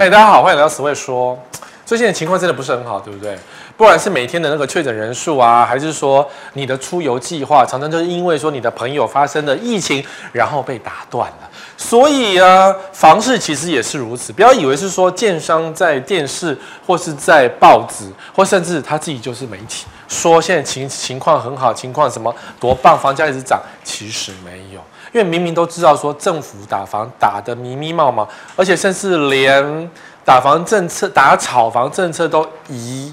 嗨，大家好，欢迎来到死会说。最近的情况真的不是很好，对不对？不管是每天的那个确诊人数啊，还是说你的出游计划，常常就是因为说你的朋友发生了疫情，然后被打断了。所以啊，房市其实也是如此。不要以为是说建商在电视或是在报纸，或甚至他自己就是媒体，说现在情情况很好，情况什么多棒，房价一直涨，其实没有。因为明明都知道说政府打房打得密密麻麻，而且甚至连打房政策、打炒房政策都移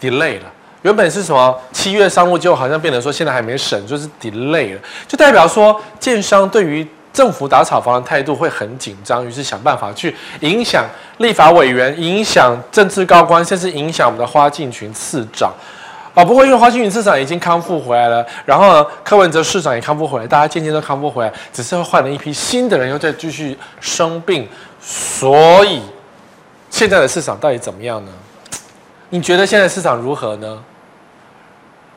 delay 了。原本是什么七月上路，就好像变成说现在还没审，就是 delay 了，就代表说建商对于政府打炒房的态度会很紧张，于是想办法去影响立法委员、影响政治高官，甚至影响我们的花敬群次长。啊，不过因为花敬群市长已经康复回来了，然后呢，柯文哲市长也康复回来，大家渐渐都康复回来，只是会换了一批新的人，又在继续生病，所以现在的市场到底怎么样呢？你觉得现在市场如何呢？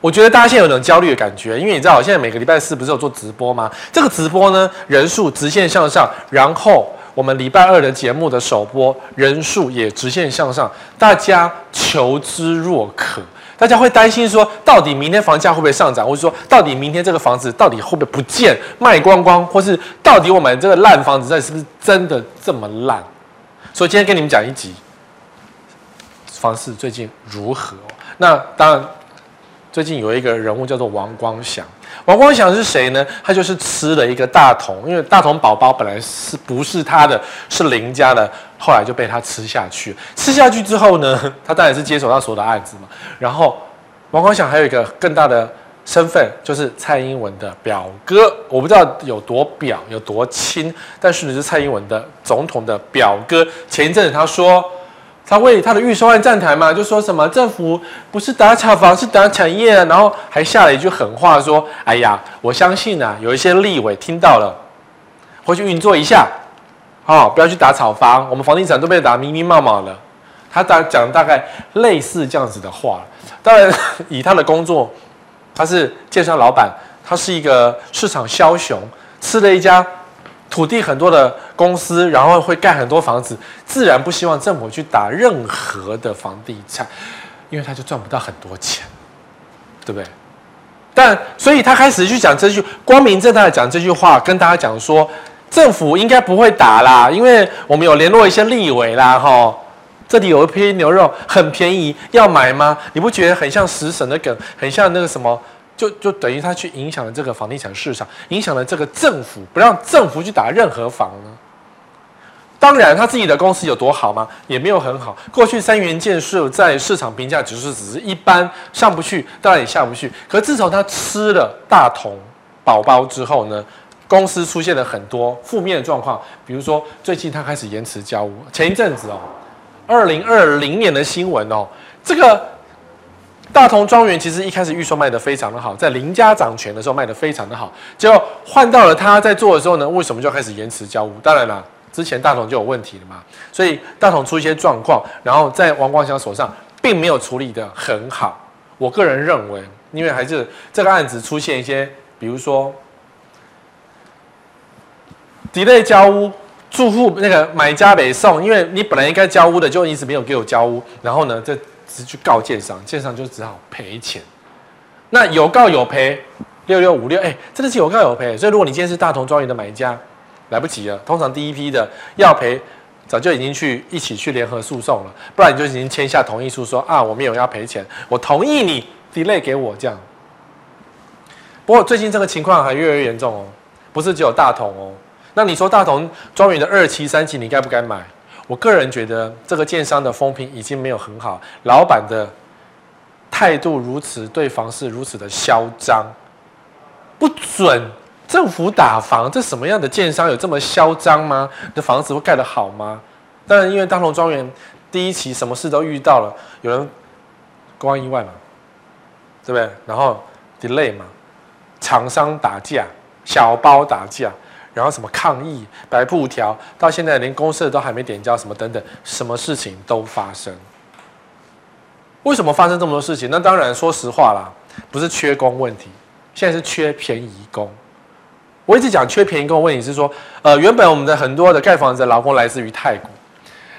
我觉得大家现在有种焦虑的感觉，因为你知道，现在每个礼拜四不是有做直播吗？这个直播呢，人数直线向上，然后我们礼拜二的节目的首播人数也直线向上，大家求之若渴。大家会担心说，到底明天房价会不会上涨，或者说，到底明天这个房子到底会不会不见卖光光，或是到底我们这个烂房子在是不是真的这么烂？所以今天跟你们讲一集，房市最近如何？那当然，最近有一个人物叫做王光祥。王光祥是谁呢？他就是吃了一个大同，因为大同宝宝本来是不是他的，是邻家的，后来就被他吃下去。吃下去之后呢，他当然是接手他所有的案子嘛。然后王光祥还有一个更大的身份，就是蔡英文的表哥。我不知道有多表，有多亲，但是呢，是蔡英文的总统的表哥。前一阵子他说。他为他的预算案站台嘛，就说什么政府不是打炒房，是打产业，然后还下了一句狠话，说：“哎呀，我相信啊，有一些立委听到了，回去运作一下，哦，不要去打炒房，我们房地产都被打密密麻麻了。”他大讲大概类似这样子的话。当然，以他的工作，他是建商老板，他是一个市场枭雄，吃了一家。土地很多的公司，然后会盖很多房子，自然不希望政府去打任何的房地产，因为他就赚不到很多钱，对不对？但所以他开始去讲这句光明正大的讲这句话，跟大家讲说，政府应该不会打啦，因为我们有联络一些立委啦，哈，这里有一批牛肉很便宜，要买吗？你不觉得很像食神的梗，很像那个什么？就就等于他去影响了这个房地产市场，影响了这个政府，不让政府去打任何房呢。当然，他自己的公司有多好吗？也没有很好。过去三元建设在市场评价只是只是一般，上不去，当然也下不去。可自从他吃了大同宝宝之后呢，公司出现了很多负面的状况，比如说最近他开始延迟交屋。前一阵子哦，二零二零年的新闻哦，这个。大同庄园其实一开始预售卖得非常的好，在林家掌权的时候卖得非常的好，结果换到了他在做的时候呢，为什么就开始延迟交屋？当然了，之前大同就有问题了嘛，所以大同出一些状况，然后在王光祥手上并没有处理得很好。我个人认为，因为还是这个案子出现一些，比如说 delay 交屋，住户那个买家没送，因为你本来应该交屋的，就一直没有给我交屋，然后呢，这。是去告建商，建商就只好赔钱。那有告有赔，六六五六，哎，真的是有告有赔。所以如果你今天是大同庄园的买家，来不及了。通常第一批的要赔，早就已经去一起去联合诉讼了，不然你就已经签下同意书说啊，我没有要赔钱，我同意你 delay 给我这样。不过最近这个情况还越来越严重哦，不是只有大同哦。那你说大同庄园的二期、三期，你该不该买？我个人觉得这个建商的风评已经没有很好，老板的态度如此，对房市如此的嚣张，不准政府打房，这什么样的建商有这么嚣张吗？你的房子会盖得好吗？当然，因为大同庄园第一期什么事都遇到了，有人公安意外嘛，对不对？然后 delay 嘛，厂商打架，小包打架。然后什么抗议、白布条，到现在连公社都还没点交，什么等等，什么事情都发生。为什么发生这么多事情？那当然，说实话啦，不是缺工问题，现在是缺便宜工。我一直讲缺便宜工的问题是说，呃，原本我们的很多的盖房子的劳工来自于泰国，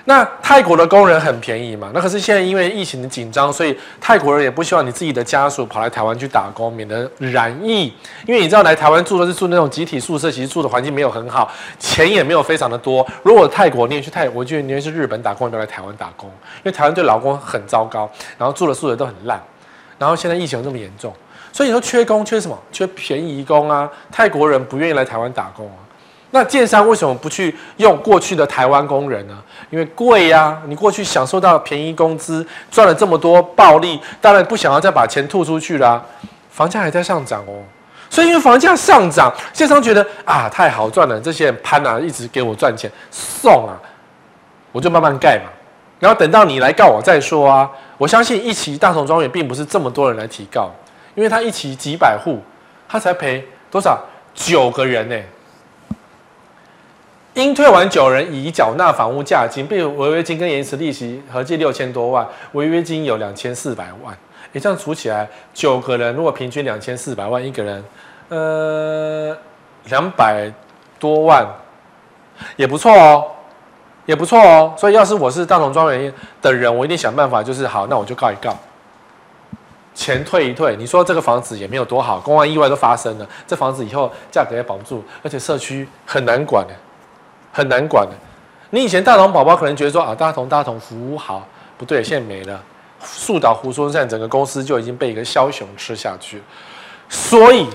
那泰国的工人很便宜嘛？那可是现在因为疫情的紧张，所以泰国人也不希望你自己的家属跑来台湾去打工，免得染疫。因为你知道来台湾住的是住那种集体宿舍，其实住的环境没有很好，钱也没有非常的多。如果泰国你也去泰，我觉得你也去日本打工，你不要来台湾打工，因为台湾对劳工很糟糕，然后住的宿舍都很烂，然后现在疫情又这么严重，所以你说缺工缺什么？缺便宜工啊！泰国人不愿意来台湾打工啊。那建商为什么不去用过去的台湾工人呢？因为贵呀、啊，你过去享受到便宜工资，赚了这么多暴利，当然不想要再把钱吐出去啦、房价还在上涨哦，所以因为房价上涨，建商觉得啊太好赚了，这些人攀啊，一直给我赚钱送啊，我就慢慢盖嘛。然后等到你来告我再说啊。我相信一期大同庄园并不是这么多人来提告，因为他一期几百户，他才赔多少？九个人呢、应退完九人已缴纳房屋价金，并违约金跟延迟利息合计六千多万，违约金有两千四百万。你这样除起来，九个人如果平均两千四百万一个人，呃，两百多万，也不错哦，也不错哦。所以要是我是大同庄园的人，我一定想办法，就是好，那我就告一告，钱退一退。你说这个房子也没有多好，公安意外都发生了，这房子以后价格也保不住，而且社区很难管的。很难管的。你以前大同宝宝可能觉得说啊，大同大同服务好，不对，现在没了。树倒猢狲散，整个公司就已经被一个枭雄吃下去。所以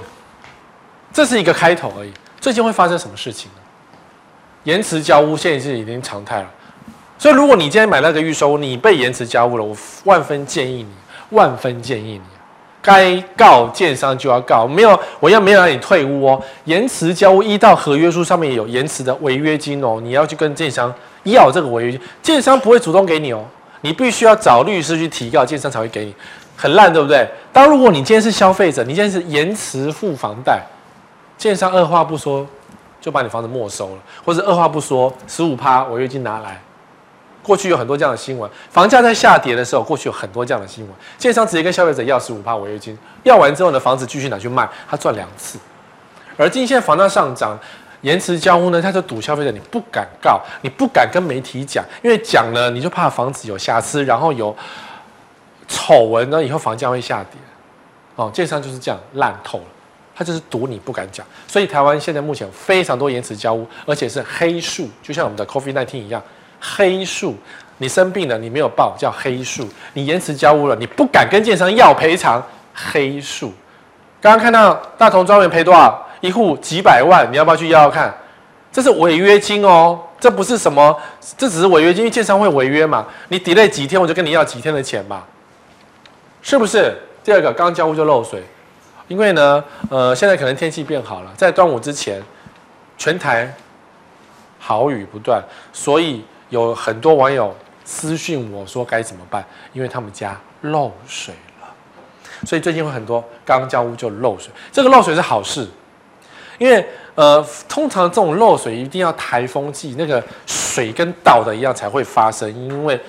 这是一个开头而已。最近会发生什么事情呢？延迟交屋现在是已经常态了。所以如果你今天买那个预售，你被延迟交屋了，我万分建议你，万分建议你。该告建商就要告，没有，我要没有让你退屋哦。延迟交屋依照合约书上面有延迟的违约金哦，你要去跟建商要这个违约金，建商不会主动给你哦，你必须要找律师去提告，建商才会给你。很烂，对不对？当如果你今天是消费者，你今天是延迟付房贷，建商二话不说就把你房子没收了，或者二话不说十五趴违约金拿来。过去有很多这样的新闻，房价在下跌的时候，过去有很多这样的新闻。建商直接跟消费者要十五趴违约金，要完之后呢，房子继续拿去卖，他赚两次。而今现在房价上涨，延迟交屋呢，他就赌消费者，你不敢告，你不敢跟媒体讲，因为讲了你就怕房子有瑕疵，然后有丑闻呢，以后房价会下跌。哦，建商就是这样烂透了，他就是赌你不敢讲。所以台湾现在目前非常多延迟交屋，而且是黑数，就像我们的 COVID-19 一样。黑数，你生病了，你没有报叫黑数；你延迟交屋了，你不敢跟建商要赔偿，黑数。刚刚看到大同庄园赔多少？一户几百万，你要不要去要要看？这是违约金哦，这不是什么，这只是违约金，因为建商会违约嘛。你 delay 几天，我就跟你要几天的钱嘛，是不是？第二个，刚交屋就漏水，因为呢，呃，现在可能天气变好了，在端午之前，全台好雨不断，所以。有很多网友私讯我说该怎么办，因为他们家漏水了，所以最近会很多刚交屋就漏水。这个漏水是好事，因为呃，通常这种漏水一定要台风季，那个水跟倒的一样才会发生，因为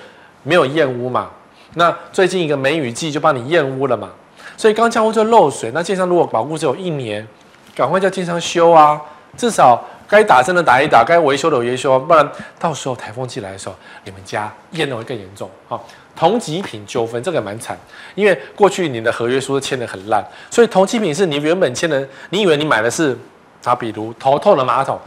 没有验屋嘛。那最近一个梅雨季就帮你验屋了嘛，所以刚交屋就漏水。那建商如果保固只有一年，赶快叫建商修啊，至少。该打针的打一打，该维修的维修，不然到时候台风季来的时候，你们家淹的会更严重。好，同级品纠纷这个蛮惨，因为过去你的合约书签的很烂，所以同级品是你原本签的，你以为你买的是啊，比如头痛的马桶，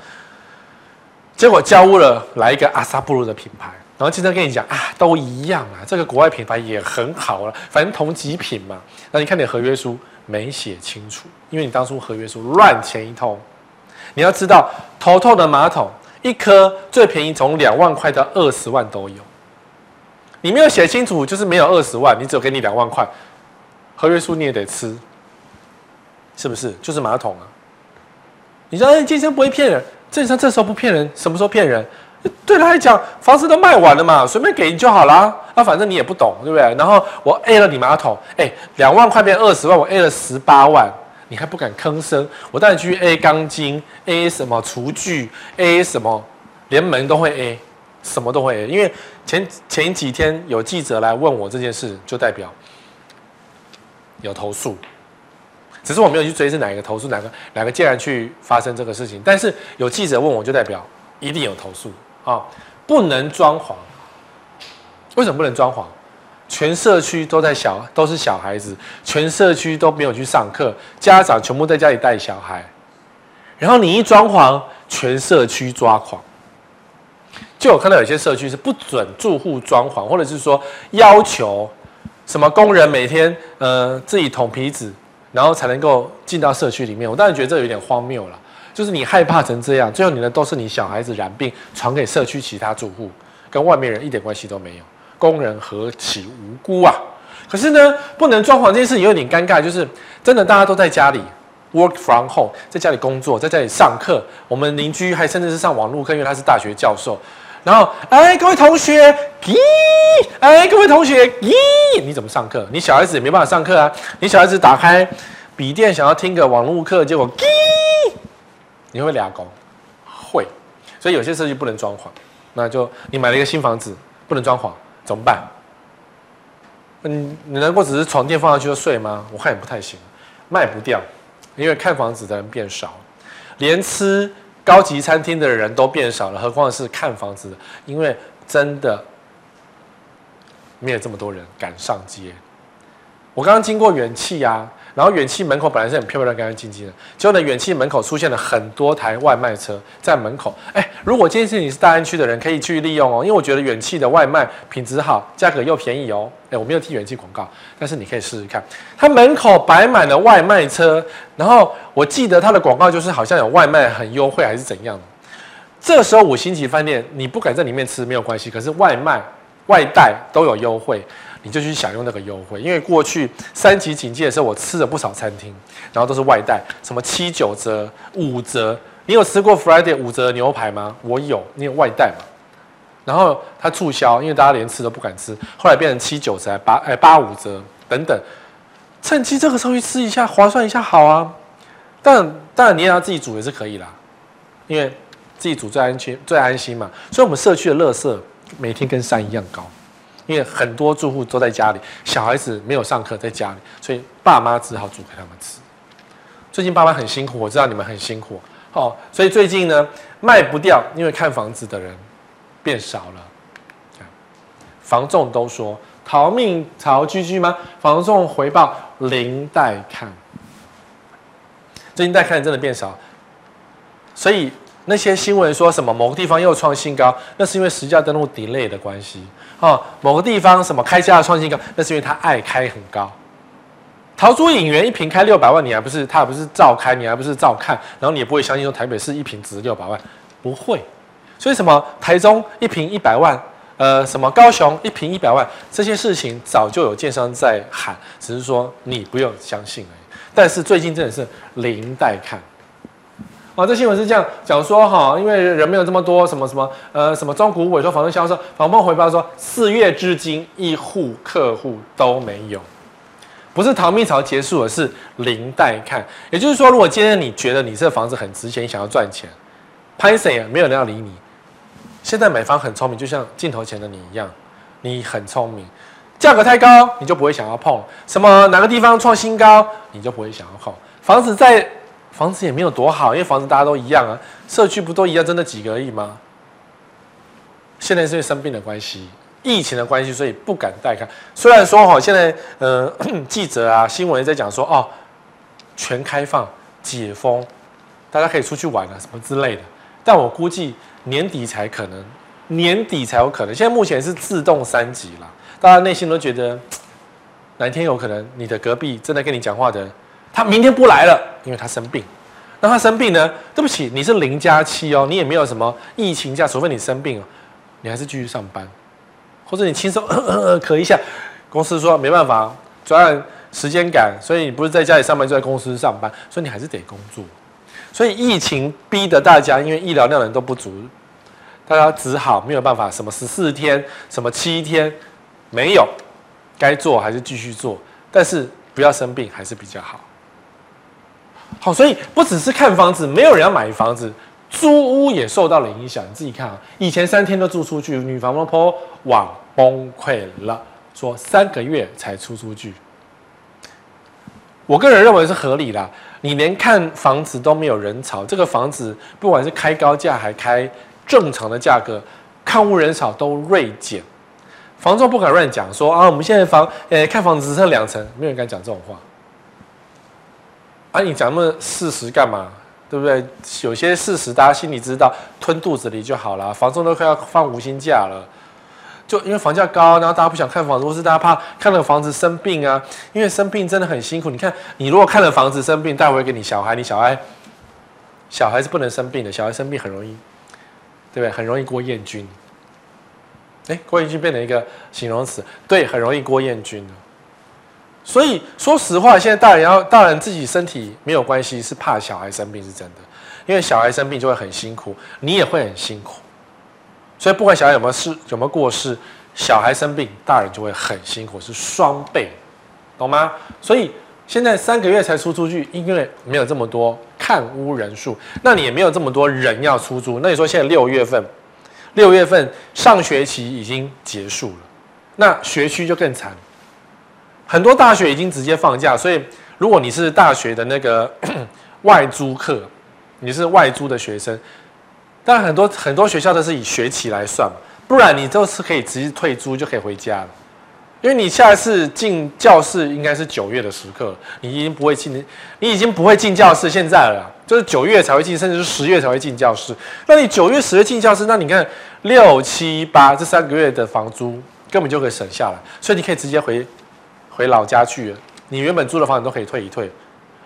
结果交屋了来一个阿萨布鲁的品牌，然后经常跟你讲啊，都一样啊，这个国外品牌也很好了，反正同级品嘛。那你看你合约书没写清楚，因为你当初合约书乱签一通。你要知道，头痛的马桶一颗最便宜从两万块到二十万都有。你没有写清楚，就是没有二十万，你只有给你两万块，合约书你也得吃，是不是？就是马桶啊。你说，哎，建商不会骗人，建商这时候不骗人，什么时候骗人？对他来讲，房子都卖完了嘛，随便给你就好啦。那反正你也不懂，对不对？然后我 A 了你马桶，哎，两万块变二十万，我 A 了十八万。你还不敢吭声？我带你去 A 钢筋，A 什么厨具，A 什么，连门都会 A，什么都会 A。因为前前几天有记者来问我这件事，就代表有投诉。只是我没有去追是哪一个投诉，哪个哪个竟然去发生这个事情。但是有记者问我就代表一定有投诉啊！不能装潢，为什么不能装潢？全社区都在小都是小孩子，全社区都没有去上课，家长全部在家里带小孩，然后你一装潢，全社区抓狂。就我看到有些社区是不准住户装潢，或者是说要求什么工人每天呃自己捅皮子，然后才能够进到社区里面。我当然觉得这有点荒谬了，就是你害怕成这样，最后你的都是你小孩子染病传给社区其他住户，跟外面人一点关系都没有。工人何其无辜啊！可是呢，不能装潢这件事也有点尴尬，就是真的大家都在家里 work from home，在家里工作，在家里上课。我们邻居还甚至是上网络课，因为他是大学教授。然后，哎，各位同学，咦，哎，各位同学，咦，你怎么上课？你小孩子也没办法上课啊！你小孩子打开笔电想要听个网络课，结果，咦，你会不会俩工？会。所以有些社区不能装潢，那就你买了一个新房子，不能装潢。怎么办？你，你能够只是床垫放上去就睡吗？我看也不太行，卖不掉，因为看房子的人变少，连吃高级餐厅的人都变少了，何况是看房子的？因为真的没有这么多人敢上街。我刚刚经过元气啊。然后远企门口本来是很漂亮、干干净净的，结果呢，远企门口出现了很多台外卖车在门口。哎，如果今天是你是大安区的人，可以去利用哦，因为我觉得远企的外卖品质好，价格又便宜哦。哎，我没有替远企广告，但是你可以试试看，它门口摆满了外卖车，然后我记得它的广告就是好像有外卖很优惠还是怎样的。这时候五星级饭店你不敢在里面吃没有关系，可是外卖外带都有优惠。你就去享用那个优惠，因为过去三级警戒的时候，我吃了不少餐厅，然后都是外带，什么七九折、五折。你有吃过 Friday 五折的牛排吗？我有，你有外带嘛？然后它促销，因为大家连吃都不敢吃，后来变成七九折、八哎八五折等等，趁机这个时候去吃一下，划算一下好啊。但当然你也要自己煮也是可以啦，因为自己煮最安全、最安心嘛。所以我们社区的垃圾每天跟山一样高。因为很多住户都在家里，小孩子没有上课，在家里，所以爸妈只好煮给他们吃。最近爸妈很辛苦，我知道你们很辛苦，哦，所以最近呢卖不掉，因为看房子的人变少了。房仲都说逃命潮居居吗？房仲回报零带看，最近带看真的变少，所以那些新闻说什么某个地方又创新高，那是因为实价登录 delay 的关系。哦，某个地方什么开价创新高，那是因为他爱开很高。陶朱隐园一瓶开六百万，你还不是他还不是照开，你还不是照看，然后你也不会相信说台北市一瓶值六百万，不会。所以什么台中一瓶一百万，呃，什么高雄一瓶一百万，这些事情早就有建商在喊，只是说你不用相信而已。但是最近真的是零带看。啊，这新闻是这样讲说哈，因为人没有这么多，什么什么呃，什么中古委托房东销售，房东回报说四月至今一户客户都没有，不是逃命潮结束了，是零带看。也就是说，如果今天你觉得你这房子很值钱，你想要赚钱，拍谁啊？没有人要理你。现在买房很聪明，就像镜头前的你一样，你很聪明，价格太高你就不会想要碰，什么哪个地方创新高你就不会想要碰，房子在。房子也没有多好，因为房子大家都一样啊，社区不都一样，真的几个而已吗？现在是因为生病的关系，疫情的关系，所以不敢带看。虽然说哈，现在呃 记者啊新闻在讲说哦，全开放解封，大家可以出去玩啊什么之类的，但我估计年底才可能，年底才有可能。现在目前是自动三级了，大家内心都觉得 哪天有可能你的隔壁正在跟你讲话的。他明天不来了，因为他生病。那他生病呢？对不起，你是零加七哦，你也没有什么疫情假，除非你生病了，你还是继续上班，或者你轻松咳一下，公司说没办法，专案时间赶，所以你不是在家里上班，就在公司上班，所以你还是得工作。所以疫情逼得大家，因为医疗量人都不足，大家只好没有办法，什么十四天，什么七天，没有，该做还是继续做，但是不要生病还是比较好。好，所以不只是看房子，没有人要买房子，租屋也受到了影响。你自己看啊，以前三天都租出去，女房东 PO 网崩溃了，说三个月才出出去。我个人认为是合理的，你连看房子都没有人潮，这个房子不管是开高价还开正常的价格，看屋人少都锐减，房仲不敢乱讲，说啊，我们现在房，呃，看房子只剩两层，没有人敢讲这种话。啊，你讲那么事实干嘛？对不对？有些事实大家心里知道，吞肚子里就好了。房仲都快要放无薪假了，就因为房价高，然后大家不想看房子，或是大家怕看了房子生病啊。因为生病真的很辛苦。你看，你如果看了房子生病，带回给你小孩，你小孩，小孩是不能生病的，小孩生病很容易，对不对？很容易郭彦均。哎，郭彦均变成一个形容词，对，很容易郭彦均。所以说实话，现在大人要大人自己身体没有关系，是怕小孩生病是真的，因为小孩生病就会很辛苦，你也会很辛苦。所以不管小孩有没有事有没有过世，小孩生病，大人就会很辛苦，是双倍，懂吗？所以现在三个月才出租去，因为没有这么多看屋人数，那你也没有这么多人要出租。那你说现在六月份，六月份上学期已经结束了，那学区就更惨。很多大学已经直接放假，所以如果你是大学的那个 外租客，你是外租的学生，但很多很多学校都是以学期来算嘛，不然你都是可以直接退租就可以回家了，因为你下一次进教室应该是九月的时刻，你已经不会进，你已经不会进教室，现在了，就是九月才会进，甚至是十月才会进教室。那你九月、十月进教室，那你看六七八这三个月的房租根本就可以省下来，所以你可以直接回。回老家去，你原本租的房子都可以退一退，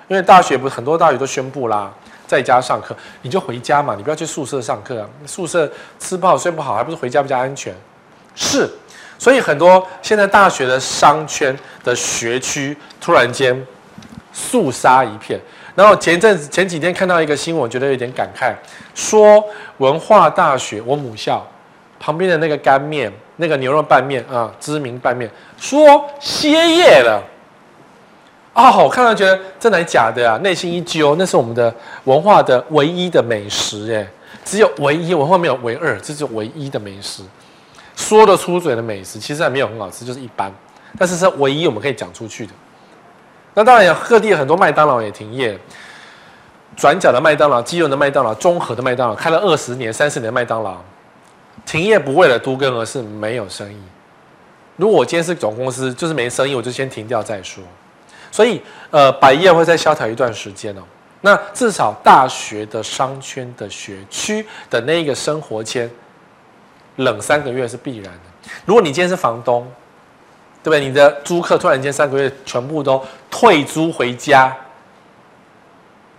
因为大学不是很多大学都宣布啦，在家上课，你就回家嘛，你不要去宿舍上课啊，宿舍吃不好睡不好，还不是回家比较安全。是，所以很多现在大学的商圈的学区突然间肃杀一片。然后前阵子前几天看到一个新闻，觉得有点感慨，说文化大学我母校旁边的那个干面。那个牛肉拌面啊，知名拌面说歇业了哦，我看到觉得真的假的啊？内心一揪，那是我们的文化的唯一的美食哎，只有唯一，文化没有唯二，这是唯一的美食，说得出嘴的美食，其实还没有很好吃，就是一般，但是是唯一我们可以讲出去的。那当然有各地很多麦当劳也停业，转角的麦当劳、基隆的麦当劳、中和的麦当劳，开了二十年、三十年的麦当劳。停业不为了都更，而是没有生意。如果我今天是总公司，就是没生意，我就先停掉再说。所以，呃，百业会再萧条一段时间哦。那至少大学的商圈的学区的那一个生活圈，冷三个月是必然的。如果你今天是房东，对不对？你的租客突然间三个月全部都退租回家，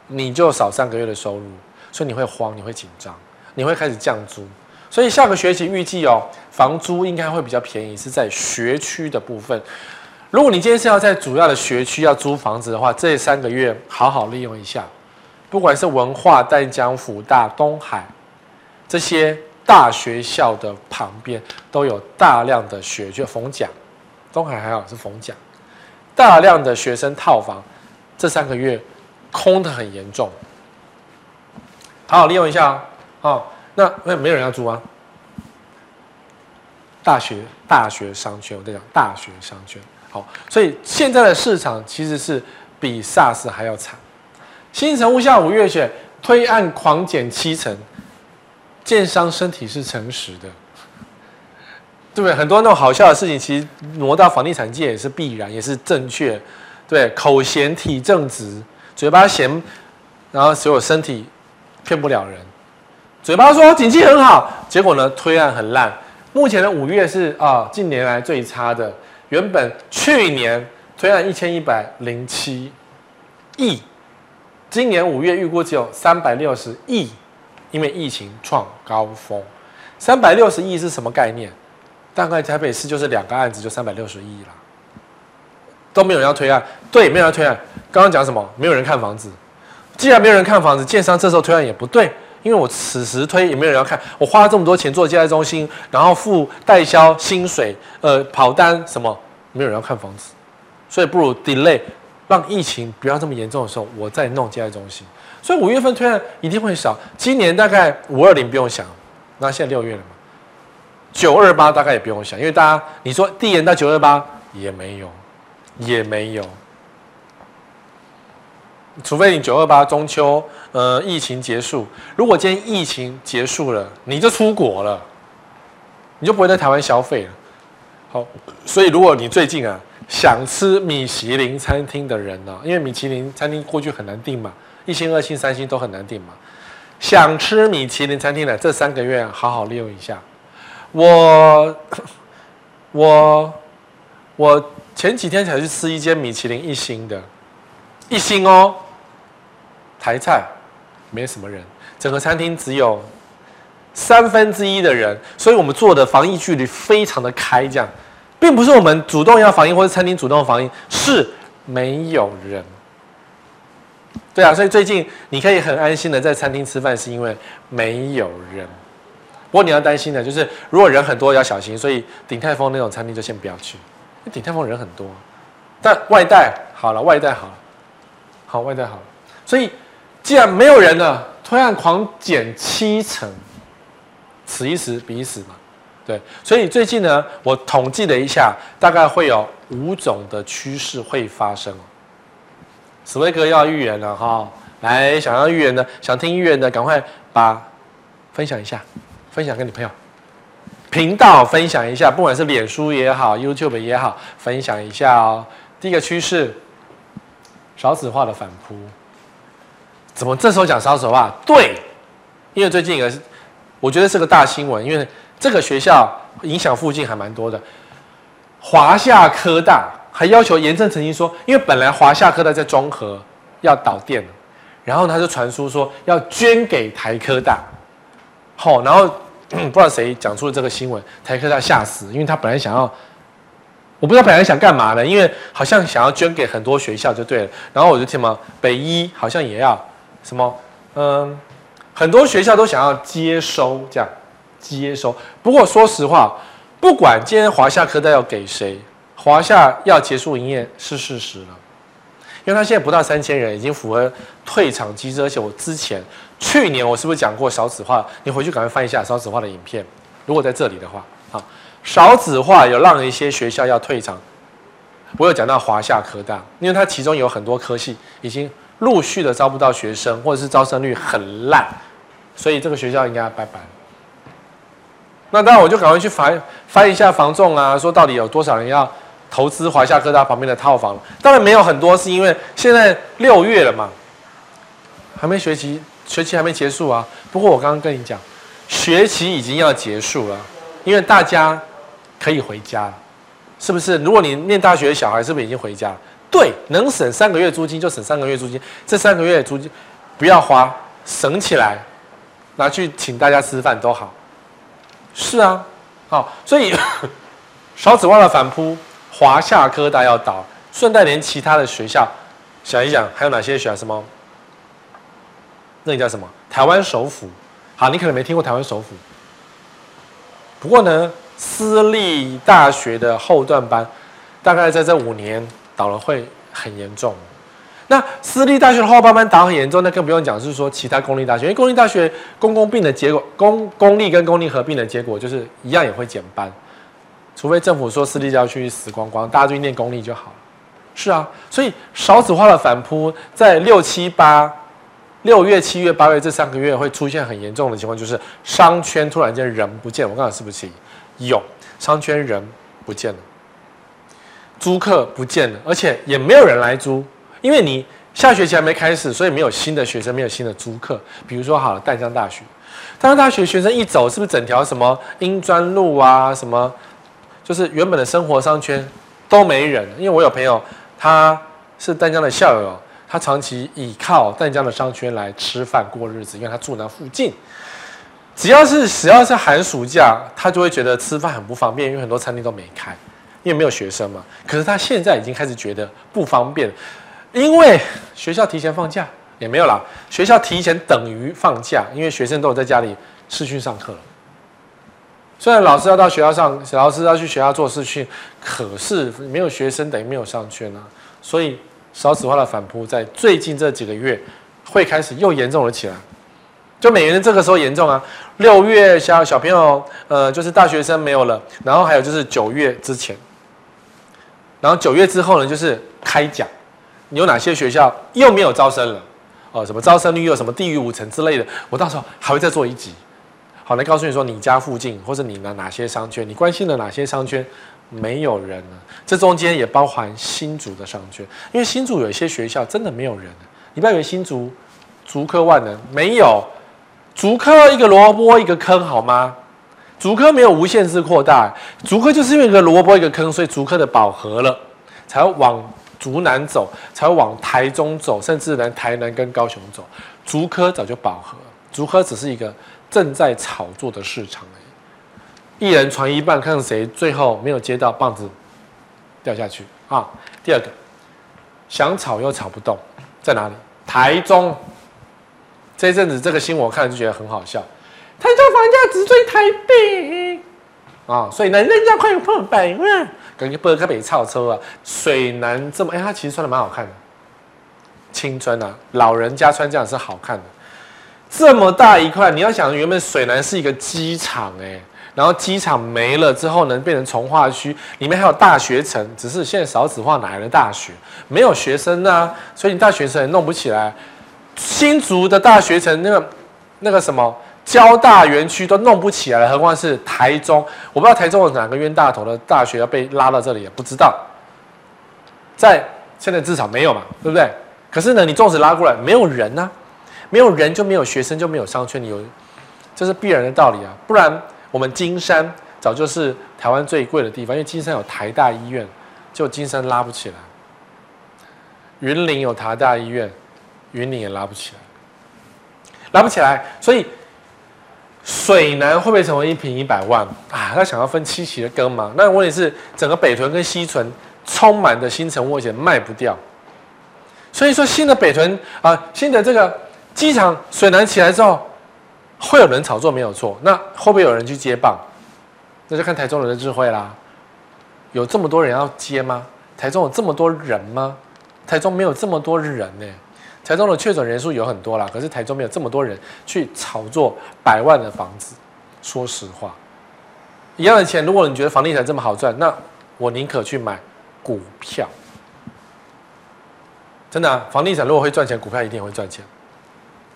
你就少三个月的收入，所以你会慌，你会紧张，你会开始降租。所以下个学期预计哦，房租应该会比较便宜，是在学区的部分。如果你今天是要在主要的学区要租房子的话，这三个月好好利用一下。不管是文化、淡江、辅大、东海这些大学校的旁边，都有大量的学区逢甲，东海还好是逢甲，大量的学生套房，这三个月空得很严重。好好利用一下啊！哦那那没有人要租啊？大学大学商圈，我在讲大学商圈。好，所以现在的市场其实是比 SARS 还要惨。新城屋下五月雪推案狂减七成，建商身体是诚实的，对不对？很多那种好笑的事情，其实挪到房地产界也是必然，也是正确。对，口嫌体正直，嘴巴嫌，然后所有身体骗不了人。嘴巴说景气很好，结果呢，推案很烂。目前的五月是啊、近年来最差的。原本去年推案一千一百零七亿，今年五月预估只有三百六十亿，因为疫情创高峰。三百六十亿是什么概念？大概台北市就是两个案子就三百六十亿了，都没有人要推案。对，没有人要推案。刚刚讲什么？没有人看房子。既然没有人看房子，建商这时候推案也不对。因为我此时推也没有人要看，我花了这么多钱做接待中心，然后付代销薪水，呃，跑单什么，没有人要看房子，所以不如 delay，让疫情不要这么严重的时候，我再弄接待中心。所以五月份推案一定会少，今年大概五二零不用想，那现在六月了嘛，九二八大概也不用想，因为大家你说递延到九二八也没有，也没有。除非你九二八中秋，呃，疫情结束。如果今天疫情结束了，你就出国了，你就不会在台湾消费了。好，所以如果你最近啊想吃米其林餐厅的人呢、啊，因为米其林餐厅过去很难订嘛，一星、二星、三星都很难订嘛。想吃米其林餐厅的这三个月，好好利用一下。我 我我前几天才去吃一间米其林一星的，一星哦，台菜没什么人，整个餐厅只有三分之一的人，所以我们做的防疫距离非常的开，这样，并不是我们主动要防疫或者餐厅主动防疫，是没有人。对啊，所以最近你可以很安心的在餐厅吃饭，是因为没有人。不过你要担心的，就是如果人很多要小心。所以鼎泰丰那种餐厅就先不要去，鼎泰丰人很多。但外带好了，外带好了，好，外带好了。所以既然没有人了，推案狂减七成，此一时彼一时嘛。对，所以最近呢，我统计了一下，大概会有五种的趋势会发生。史威格要预言了哈，来，想要预言的，想听预言的，赶快把分享一下，分享给你朋友，频道分享一下，不管是脸书也好，YouTube 也好，分享一下哦。第一个趋势，少子化的反扑。怎么这时候讲少子化？对，因为最近一个，我觉得是个大新闻，因为这个学校影响附近还蛮多的，华夏科大。还要求严正澄清说，因为本来华夏科大在中和要导电，然后他就传出说要捐给台科大，好，然后 不知道谁讲出了这个新闻，台科大吓死，因为他本来想要，我不知道本来想干嘛的，因为好像想要捐给很多学校就对了，然后我就听嘛，北一好像也要什么，嗯，很多学校都想要接收这样接收，不过说实话，不管今天华夏科大要给谁。华夏要结束营业是事实了，因为他现在不到三千人，已经符合退场机制。而且我之前去年我是不是讲过少子化？你回去赶快翻一下少子化的影片。如果在这里的话，啊，少子化有让一些学校要退场。我有讲到华夏科大，因为它其中有很多科系已经陆续的招不到学生，或者是招生率很烂，所以这个学校应该拜拜。那当然我就赶快去翻翻一下房仲啊，说到底有多少人要。投资华夏科大旁边的套房，当然没有很多，是因为现在六月了嘛，还没学期，学期还没结束啊。不过我刚刚跟你讲，学期已经要结束了，因为大家可以回家，是不是？如果你念大学的小孩，是不是已经回家？对，能省三个月租金就省三个月租金，这三个月租金不要花，省起来，拿去请大家吃饭都好。是啊，好，所以 少子化的反扑。华夏科大要倒，顺带连其他的学校想一想，还有哪些学校？什么？那个叫什么？台湾首府。好，你可能没听过台湾首府。不过呢，私立大学的后段班，大概在这五年倒了会很严重。那私立大学的后半班倒很严重，那更不用讲，是说其他公立大学，因为公立大学公共并的结果，公公立跟公立合并的结果就是一样，也会减班。除非政府说私立就要去死光光，大家就念公立就好了。是啊，所以少子化的反扑在六七八、六月、七月、八月这三个月会出现很严重的情况，就是商圈突然间人不见。我刚才是不是有商圈人不见了，租客不见了，而且也没有人来租，因为你下学期还没开始，所以没有新的学生，没有新的租客。比如说好了，淡江大学，淡江大学学生一走，是不是整条什么英专路啊，什么？就是原本的生活商圈都没人，因为我有朋友，他是淡江的校友，他长期倚靠淡江的商圈来吃饭过日子，因为他住那附近。只要是只要是寒暑假，他就会觉得吃饭很不方便，因为很多餐厅都没开，因为没有学生嘛。可是他现在已经开始觉得不方便，因为学校提前放假也没有啦，学校提前等于放假，因为学生都有在家里视讯上课了。虽然老师要到学校上，老师要去学校做事情，可是没有学生等于没有上圈啊。所以少子化的反扑在最近这几个月会开始又严重了起来。就每年这个时候严重啊，六月小小朋友，呃，就是大学生没有了，然后还有就是九月之前，然后九月之后呢，就是开奖，你有哪些学校又没有招生了？哦，什么招生率又什么地狱五层之类的，我到时候还会再做一集。好，来告诉你说，你家附近或者你的哪些商圈，你关心的哪些商圈没有人了。这中间也包含新竹的商圈，因为新竹有一些学校真的没有人。你不要以为新竹竹科万能，没有竹科一个萝卜一个坑，好吗？竹科没有无限制扩大，竹科就是因为一个萝卜一个坑，所以竹科的饱和了，才往竹南走，才往台中走，甚至连台南跟高雄走。竹科早就饱和，竹科只是一个正在炒作的市场而已。一人传一棒，看谁最后没有接到棒子掉下去啊！第二个，想炒又炒不动，在哪里？台中。这一阵子这个新闻我看就觉得很好笑。台中房价直追台北啊，所以呢，人家快破百万，感觉不能跟北超车啊。水南这么哎，它其实穿的蛮好看的，青春啊，老人家穿这样是好看的。这么大一块，你要想原本水南是一个机场哎，然后机场没了之后呢，变成重划区，里面还有大学城，只是现在少子化哪来的大学？没有学生啊，所以你大学城也弄不起来。新竹的大学城那个那个什么？交大园区都弄不起来了，何况是台中？我不知道台中有哪个冤大头的大学要被拉到这里，也不知道。在现在至少没有嘛，对不对？可是呢，你纵使拉过来，没有人啊，没有人就没有学生，就没有商圈，你有，这是必然的道理啊。不然我们金山早就是台湾最贵的地方，因为金山有台大医院，就金山拉不起来。云林有台大医院，云林也拉不起来，拉不起来，所以。水南会不会成为一坪一百万啊？他想要分七期的耕嘛？那问题是整个北屯跟西屯充满的新成屋，而且卖不掉。所以说新的北屯啊，新的这个机场水南起来之后，会有人炒作没有错。那会不会有人去接棒？那就看台中人的智慧啦。有这么多人要接吗？台中有这么多人吗？台中没有这么多人呢、台中的确诊人数有很多啦，可是台中没有这么多人去炒作百万的房子。说实话，一样的钱，如果你觉得房地产这么好赚，那我宁可去买股票。真的啊，房地产如果会赚钱，股票一定会赚钱，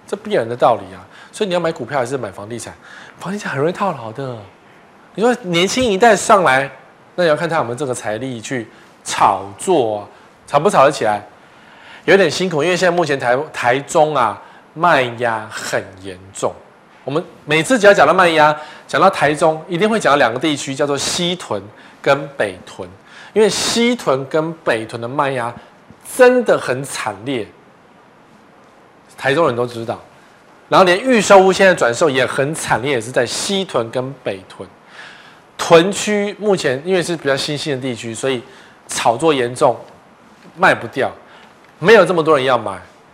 这必然的道理啊。所以你要买股票还是买房地产？房地产很容易套牢的。你说年轻一代上来，那要看他有没有这个财力去炒作，炒不炒得起来？有点辛苦，因为现在目前台台中啊卖压很严重。我们每次只要讲到卖压，讲到台中，一定会讲到两个地区，叫做西屯跟北屯。因为西屯跟北屯的卖压真的很惨烈，台中人都知道。然后连预售屋现在转售也很惨烈，也是在西屯跟北屯。屯区目前因为是比较新兴的地区，所以炒作严重，卖不掉。没有这么多人要买，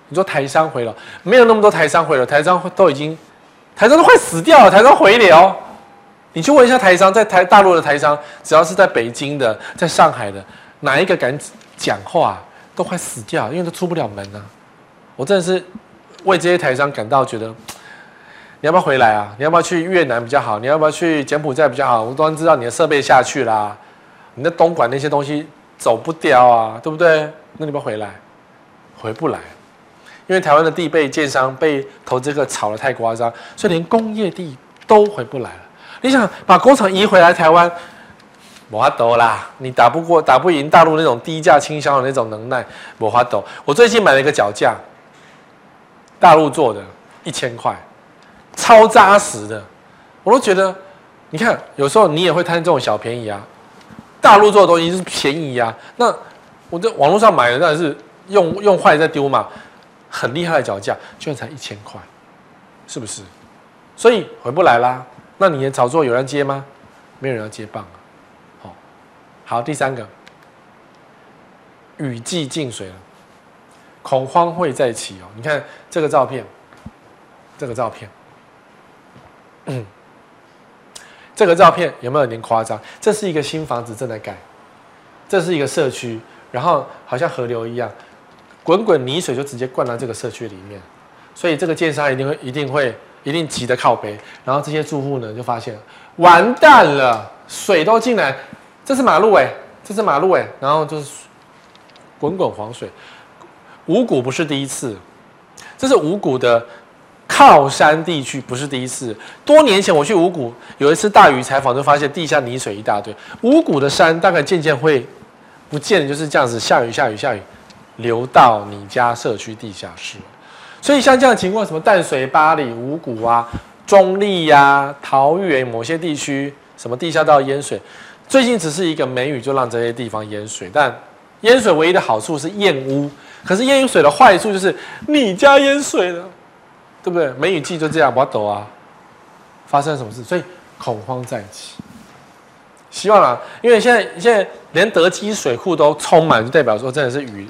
你说台商回了，没有那么多台商回了，台商都已经，台商都快死掉了，台商回流，你去问一下台商，在台大陆的台商，只要是在北京的，在上海的，哪一个敢讲话，都快死掉，因为都出不了门啊。我真的是为这些台商感到觉得，你要不要回来啊？你要不要去越南比较好？你要不要去柬埔寨比较好？我当然知道你的设备下去啦，你的东莞那些东西走不掉啊，对不对？那你不要回来。回不来，因为台湾的地被建商被投资客炒得太夸张，所以连工业地都回不来了。你想把工厂移回来台湾，没法度啦，你打不过、打不赢大陆那种低价倾销的那种能耐，没法度。我最近买了一个脚架，大陆做的，一千块，超扎实的，我都觉得，你看，有时候你也会贪这种小便宜啊。大陆做的东西是便宜啊，那我在网络上买的当然是。用用坏再丢嘛，很厉害的脚架，居然才一千块，是不是？所以回不来啦。那你的炒作有人接吗？没有人要接棒啊。好，好，第三个，雨季进水了，恐慌会再起哦。你看这个照片，这个照片，嗯，这个照片有没有点夸张？这是一个新房子正在盖，这是一个社区，然后好像河流一样。滚滚泥水就直接灌到这个社区里面，所以这个建商一定会、一定会、一定急得靠背。然后这些住户呢就发现完蛋了，水都进来，这是马路哎，这是马路哎，然后就是滚滚黄水。五股不是第一次，这是五股的靠山地区不是第一次。多年前我去五股，有一次大雨采访，就发现地下泥水一大堆。五股的山大概渐渐会不见，就是这样子，下雨下雨下雨，流到你家社区地下室。所以像这样的情况，什么淡水、八里、五股啊、中坜呀、啊、桃园某些地区，什么地下道淹水，最近只是一个梅雨就让这些地方淹水，但淹水唯一的好处是验屋，可是淹水的坏处就是你家淹水了。对不对？梅雨季就这样，我抖啊！发生什么事？所以恐慌再起。希望啊，因为现在现在连德基水库都充满，就代表说真的是雨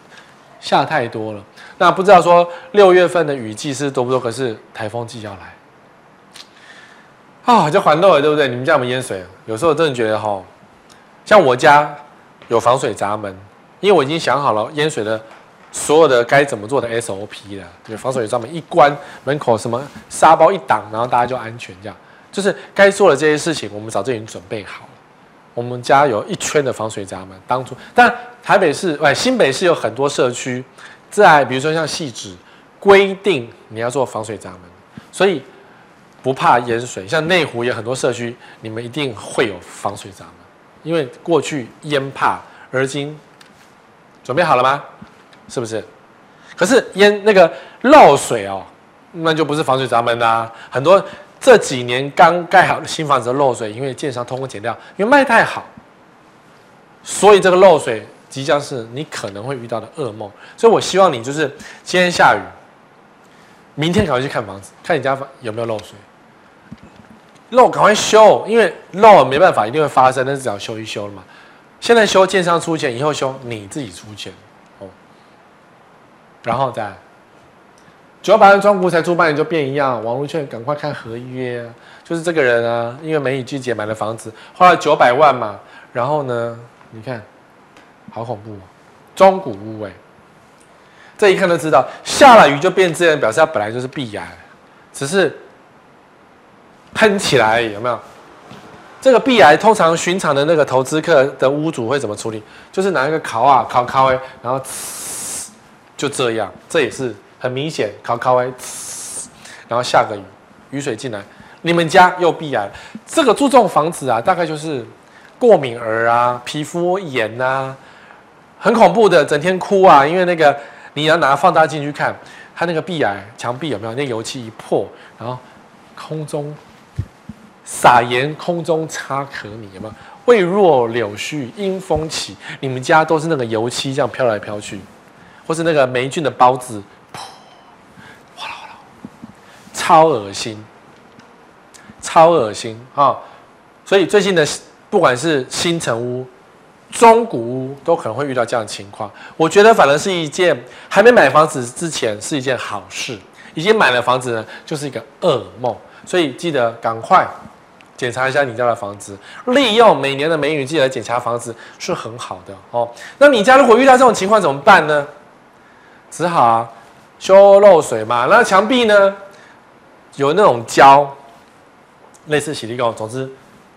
下太多了。那不知道说六月份的雨季是多不多？可是台风季要来啊，就环漏了，对不对？你们家有没有淹水？有时候真的觉得哈，像我家有防水闸门，因为我已经想好了淹水的。所有的该怎么做的 SOP 了，就防水闸门一关，门口什么沙包一挡，然后大家就安全。这样就是该做的这些事情，我们早就已经准备好了。我们家有一圈的防水闸门，当初但台北市哎新北市有很多社区，在比如说像汐止规定你要做防水闸门，所以不怕淹水。像内湖有很多社区，你们一定会有防水闸门，因为过去淹怕，而今准备好了吗？是不是？可是淹那个漏水哦，那就不是防水闸门啦、很多这几年刚盖好的新房子漏水，因为建商偷工减料，因为卖太好，所以这个漏水即将是你可能会遇到的噩梦。所以我希望你就是今天下雨，明天赶快去看房子，看你家房有没有漏水，漏赶快修，因为漏没办法一定会发生，但是只要修一修了嘛。现在修建商出钱，以后修你自己出钱哦。然后再九百万庄古才租半年就变一样，网络券赶快看合约，就是这个人啊，因为梅雨季节买了房子，花了九百万嘛，然后呢，你看，好恐怖，中古屋哎，这一看就知道，下了雨就变这样，表示它本来就是壁癌，只是喷起来有没有？这个壁癌通常寻常的那个投资客的屋主会怎么处理？就是拿一个烤啊烤烤哎，然后。就这样，这也是很明显，靠靠哎，然后下个雨，雨水进来，你们家又壁癌。这个住这种房子啊，大概就是过敏儿啊，皮肤炎啊，很恐怖的，整天哭啊，因为那个你要拿放大镜去看，它那个壁癌墙壁有没有那油漆一破，然后空中撒盐，空中差可米有没有？未若柳絮因风起，你们家都是那个油漆这样飘来飘去。或是那个霉菌的孢子，噗，哗啦哗啦，超恶心，超恶心啊、所以最近的不管是新成屋、中古屋，都可能会遇到这样的情况。我觉得反而是一件还没买房子之前是一件好事，已经买了房子呢，就是一个噩梦。所以记得赶快检查一下你家的房子，利用每年的梅雨季来检查房子是很好的哦。那你家如果遇到这种情况怎么办呢？只好啊，修漏水嘛。那墙壁呢，有那种胶，类似洗地膏，总之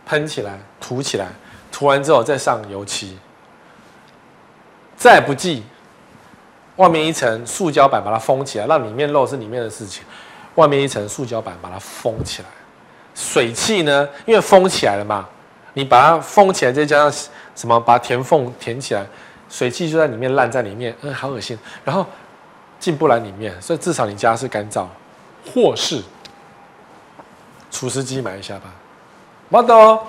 喷起来、涂起来，涂完之后再上油漆。再不济，外面一层塑胶板把它封起来，让里面漏是里面的事情。外面一层塑胶板把它封起来，水汽呢，因为封起来了嘛，你把它封起来，再加上什么，把填缝填起来，水汽就在里面烂在里面，嗯，好恶心。然后。进不来里面，所以至少你家是干燥，或是除湿机买一下吧。没的，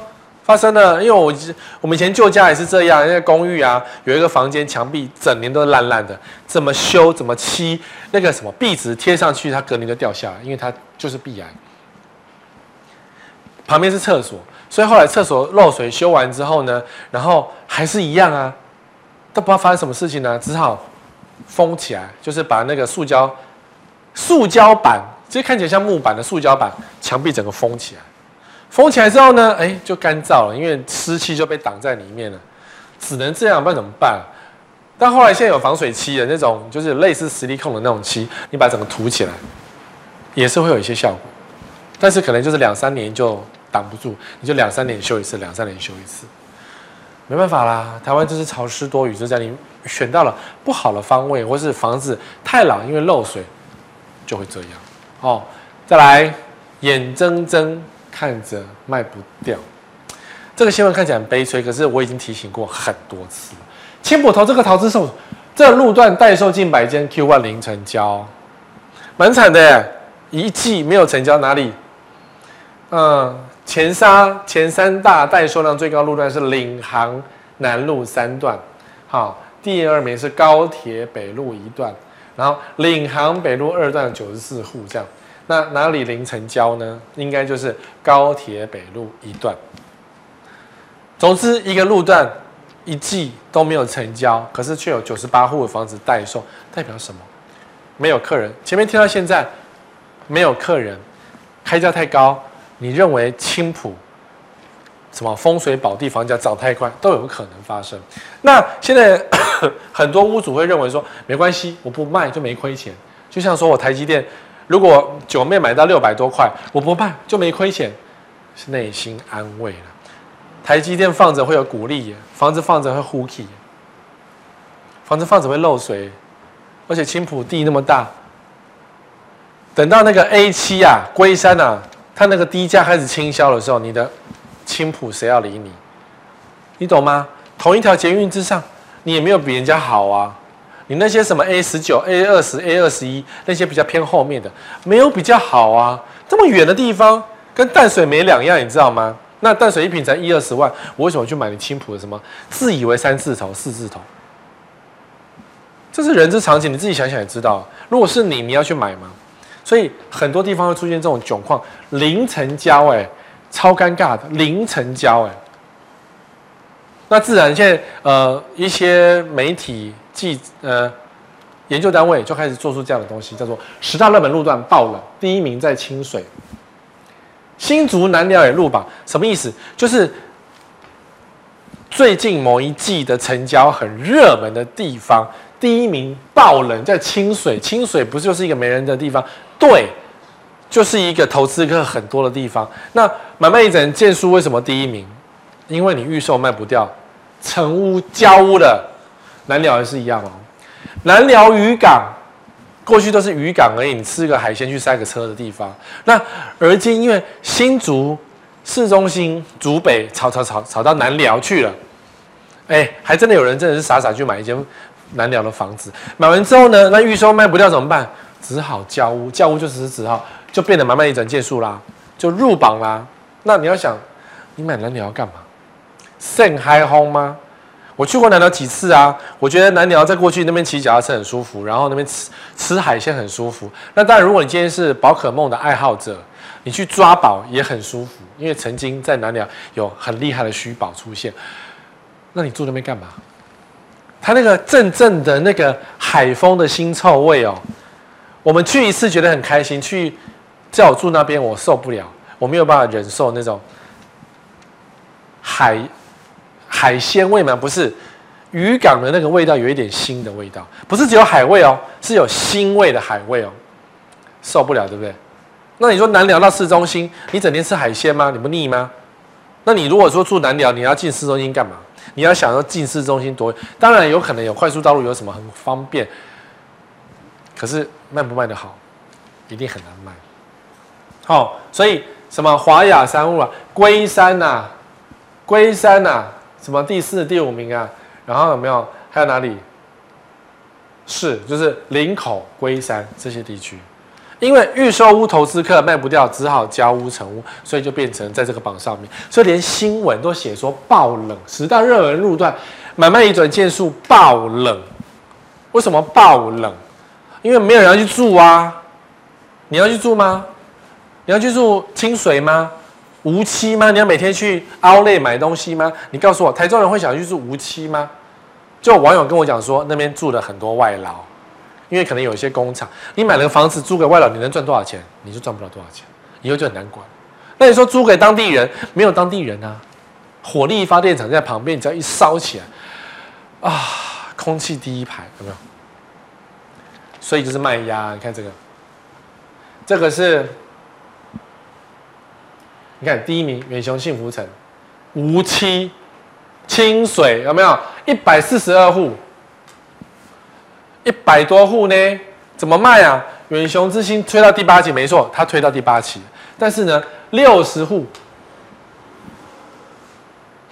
发生了，因为我我们以前旧家也是这样，因为公寓啊有一个房间墙壁整年都烂烂的，怎么修怎么漆，那个什么壁纸贴上去，它隔年就掉下来，因为它就是壁癌。旁边是厕所，所以后来厕所漏水修完之后呢，然后还是一样啊，都不知道发生什么事情呢，只好。封起来，就是把那个塑胶塑胶板，这看起来像木板的塑胶板，墙壁整个封起来。封起来之后呢，哎，就干燥了，因为湿气就被挡在里面了，只能这样，不然怎么办？但后来现在有防水漆的那种，就是类似实力控的那种漆，你把整个涂起来，也是会有一些效果，但是可能就是两三年就挡不住，你就两三年修一次，两三年修一次。没办法啦，台湾就是潮湿多雨，就在你选到了不好的方位，或是房子太老，因为漏水就会这样哦。再来，眼睁睁看着卖不掉。这个新闻看起来很悲催，可是我已经提醒过很多次了。青埔投这个桃之兽，这、路段待售近百间，Q one 零成交，蛮惨的耶，一季没有成交，哪里？嗯，前三前三大待售量最高路段是领航南路三段，好，第二名是高铁北路一段。然后领航北路二段九十四户这样，那哪里零成交呢？应该就是高铁北路一段。总之，一个路段一季都没有成交，可是却有九十八户的房子待售，代表什么？没有客人。前面听到现在没有客人，开价太高，你认为青埔？什么风水宝地房价涨太快都有可能发生。那现在 很多屋主会认为说，没关系，我不卖就没亏钱。就像说我台积电，如果九妹买到六百多块，我不卖就没亏钱，是内心安慰了。台积电放着会有股利，房子放着会呼气，房子放着会漏水，而且青埔地那么大，等到那个 A 七啊，龟山啊，它那个低价开始倾销的时候，你的。青埔谁要理你？你懂吗？同一条捷运之上，你也没有比人家好啊。你那些什么 A 十九、A 二十、A 二十一那些比较偏后面的，没有比较好啊。这么远的地方，跟淡水没两样，你知道吗？那淡水一瓶才一二十万，我为什么去买你青浦的什么？自以为三字头、四字头，这是人之常情，你自己想想也知道。如果是你，你要去买吗？所以很多地方会出现这种窘况，零成交、欸，哎。超尴尬的零成交哎，那自然现在呃一些媒体记呃研究单位就开始做出这样的东西，叫做十大热门路段爆冷，第一名在清水，新竹南寮也入榜，什么意思？就是最近某一季的成交很热门的地方，第一名爆冷在清水，清水不就是一个没人的地方？对。就是一个投资客很多的地方。那买卖一整件数为什么第一名？因为你预售卖不掉，成屋交屋的南寮也是一样哦。南寮渔港过去都是渔港而已，你吃个海鲜去塞个车的地方。那而今因为新竹市中心竹北炒炒炒炒到南寮去了，哎，还真的有人真的是傻傻去买一间南寮的房子。买完之后呢，那预售卖不掉怎么办？只好交屋，交屋就只是只好。就变得买卖一整件数啦，就入榜啦。那你要想，你买南寮要干嘛？盛嗨轰吗？我去过南寮几次啊，我觉得南寮在过去那边骑脚踏车很舒服，然后那边吃吃海鲜很舒服。那当然，如果你今天是宝可梦的爱好者，你去抓宝也很舒服，因为曾经在南寮有很厉害的虚宝出现。那你住那边干嘛？它那个阵阵的那个海风的腥臭味哦，我们去一次觉得很开心，去。叫我住那边，我受不了，我没有办法忍受那种海海鲜味嘛，不是渔港的那个味道，有一点腥的味道，不是只有海味哦，是有腥味的海味哦，受不了，对不对？那你说南寮到市中心，你整天吃海鲜吗？你不腻吗？那你如果说住南寮，你要进市中心干嘛？你要想说进市中心多，当然有可能有快速道路，有什么很方便，可是卖不卖得好，一定很难卖。好、哦，所以什么华雅山屋啊，龟山呐、啊，龟山呐、啊，什么第四、第五名啊？然后有没有？还有哪里？是，就是林口、龟山这些地区，因为预售屋投资客卖不掉，只好交屋成屋，所以就变成在这个榜上面。所以连新闻都写说爆冷，十大热门路段买卖移转件数爆冷。为什么爆冷？因为没有人要去住啊。你要去住吗？你要去住清水吗？无期吗？你要每天去 Outlet 买东西吗？你告诉我，台中人会想去住无期吗？就网友跟我讲说，那边住了很多外劳，因为可能有一些工厂。你买了个房子租给外劳，你能赚多少钱？你就赚不了多少钱，以后就很难管。那你说租给当地人，没有当地人啊？火力发电厂在旁边，你只要一烧起来，啊，空气第一排有没有？所以就是卖压。你看这个，这个是。你看第一名远雄幸福城，无期清水有没有？一百四十二户，一百多户呢，怎么卖啊？远雄之星推到第八期，没错，它推到第八期，但是呢，六十户，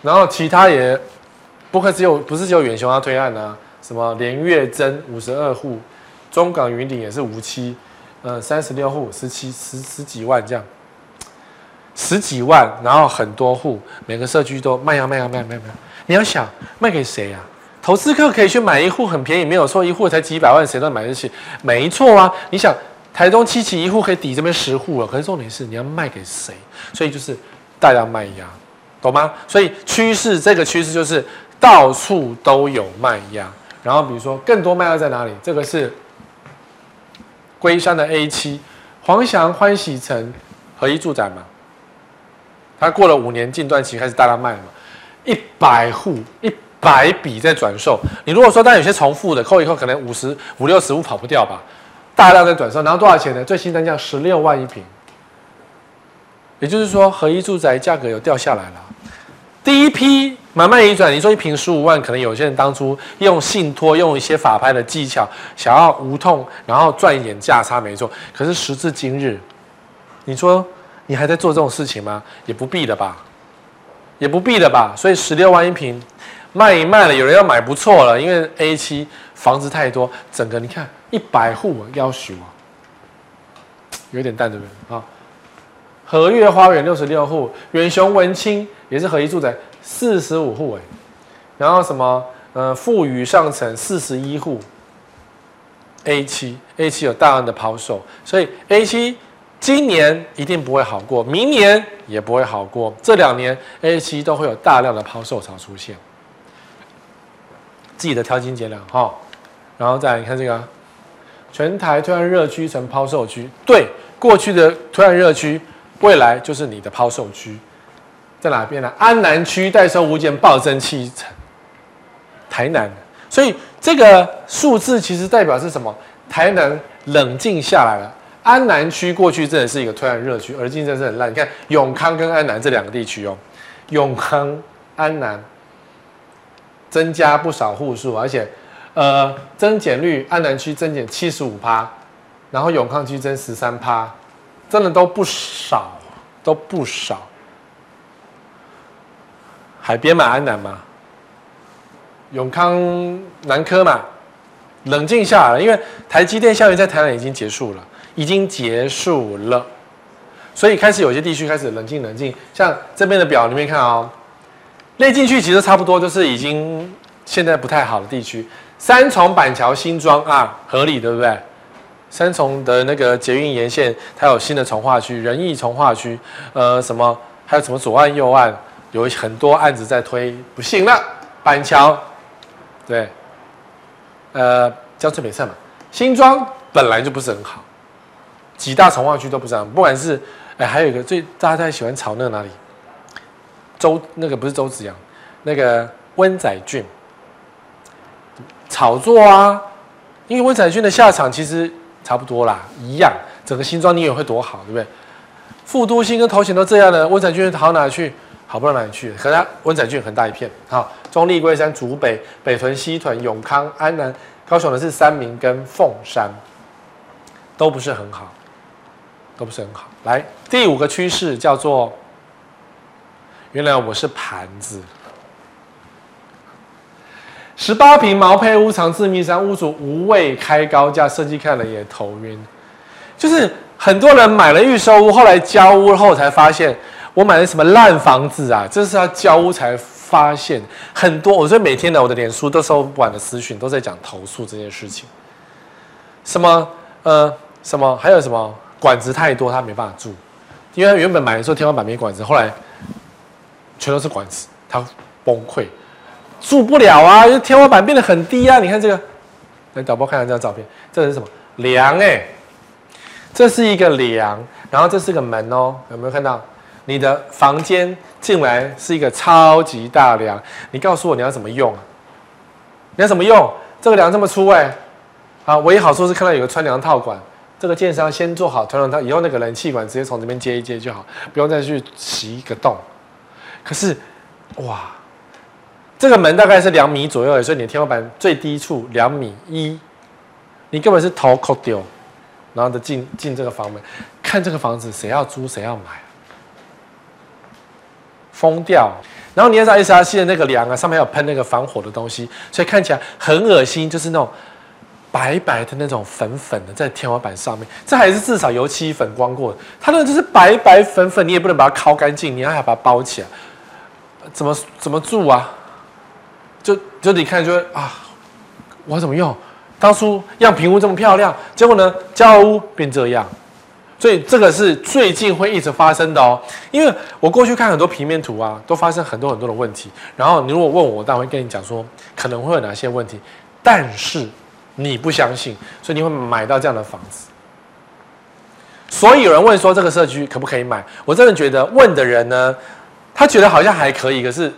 然后其他也不会只有，不是只有远雄要推案啊，什么连月增五十二户，中港云顶也是五期，呃，三十六户，十七十十几万这样，十几万，然后很多户，每个社区都卖呀卖呀卖卖卖，你要想卖给谁、啊？投资客可以去买一户很便宜，没有错，一户才几百万，谁都买得起，没错啊。你想，台东七期一户可以抵这边十户了，可是重点是你要卖给谁？所以就是大量卖压，懂吗？所以趋势这个趋势就是到处都有卖压。然后比如说更多卖压在哪里？这个是龟山的 A 七，黄祥欢喜城合一住宅嘛，它过了五年禁断期开始大量卖嘛，一百户一。百笔在转售，你如果说但有些重复的，扣一扣可能五十五六十户跑不掉吧，大量在转售，然后多少钱呢？最新单价十六万一平，也就是说合一住宅价格有掉下来了。第一批买卖移转，你说一平十五万，可能有些人当初用信托，用一些法拍的技巧，想要无痛，然后赚一点价差，没错。可是时至今日，你说你还在做这种事情吗？也不必的吧，也不必的吧。所以十六万一平。卖一卖了，有人要买不错了，因为 A 七房子太多，整个你看一百户要求啊，有点淡对不对啊？和悦花园六十六户，远雄文清也是合一住宅四十五户哎，然后什么呃富宇上城四十一户，A 七 A 七有大量的抛售，所以 A 七今年一定不会好过，明年也不会好过，这两年 A 七都会有大量的抛售潮出现。自己的挑斤减两哈，然后再来你看这个，全台推案热区成抛售区，对，过去的推案热区，未来就是你的抛售区，在哪边呢？安南区代收物件暴增七成，台南，所以这个数字其实代表是什么？台南冷静下来了，安南区过去真的是一个推案热区，而竞争是很烂。你看永康跟安南这两个地区哦，永康、安南。增加不少户数，而且，呃，增减率，安南区增减七十五趴，然后永康区增十三趴，真的都不少，都不少。海边嘛，安南嘛，永康南科嘛，冷静下来了，因为台积电校园在台南已经结束了，已经结束了，所以开始有些地区开始冷静冷静，像这边的表里面看哦。内进去其实差不多，就是已经现在不太好的地区。三重板桥新庄啊，合理对不对？三重的那个捷运沿线，它有新的从化区，仁义从化区，呃，什么还有什么左岸右岸，有很多案子在推，不行了。板桥，对，呃，江翠北侧嘛，新庄本来就不是很好，几大重划区都不是很好，不管是哎，还有一个最大家太喜欢炒那个哪里？周那个不是周子阳，那个温仔俊炒作啊，因为温仔俊的下场其实差不多啦，一样，整个新庄你以为会多好，对不对？副都心跟头前都这样的，温仔俊好哪去？好不到哪里去？可是温仔俊很大一片，好，中坜龟山、竹北、北屯、西屯、永康、安南、高雄的是三民跟凤山，都不是很好，都不是很好。来，第五个趋势叫做。原来我是盘子，十八平毛坯屋藏自密山，屋主无畏开高价，设计看了也头晕。就是很多人买了预售屋，后来交屋后才发现，我买的什么烂房子啊！这是要交屋才发现很多。我说每天呢，我的脸书都收不完的私讯，都在讲投诉这件事情。什么呃什么还有什么管子太多，他没办法住，因为他原本买的时候天花板没管子，后来。全都是管子，他崩溃，住不了啊！因为天花板变得很低啊！你看这个，来导播看看这张照片，这是什么梁？哎，这是一个梁，然后这是个门哦，有没有看到？你的房间进来是一个超级大梁，你告诉我你要怎么用啊？你要怎么用？这个梁这么粗哎，啊，唯一好处是看到有个穿梁套管，这个建商先做好穿梁套，以后那个冷气管直接从这边接一接就好，不用再去洗一个洞。可是，哇，这个门大概是两米左右，所以你的天花板最低处两米一，你根本是头扣丢，然后就进进这个房门，看这个房子谁要租谁要买，疯掉。然后你要知道 S R C 的那个梁啊，上面有喷那个防火的东西，所以看起来很恶心，就是那种白白的那种粉粉的在天花板上面，这还是至少油漆粉光过的，它那个就是白白粉粉，你也不能把它烤干净，你要还要把它包起来，怎么怎么住啊？就就你看就会啊，我怎么用？当初样品屋这么漂亮，结果呢，交屋变这样。所以这个是最近会一直发生的哦，因为我过去看很多平面图啊，都发生很多很多的问题。然后你如果问我，我当然会跟你讲说可能会有哪些问题，但是你不相信，所以你会买到这样的房子。所以有人问说这个社区可不可以买？我真的觉得问的人呢，他觉得好像还可以，可是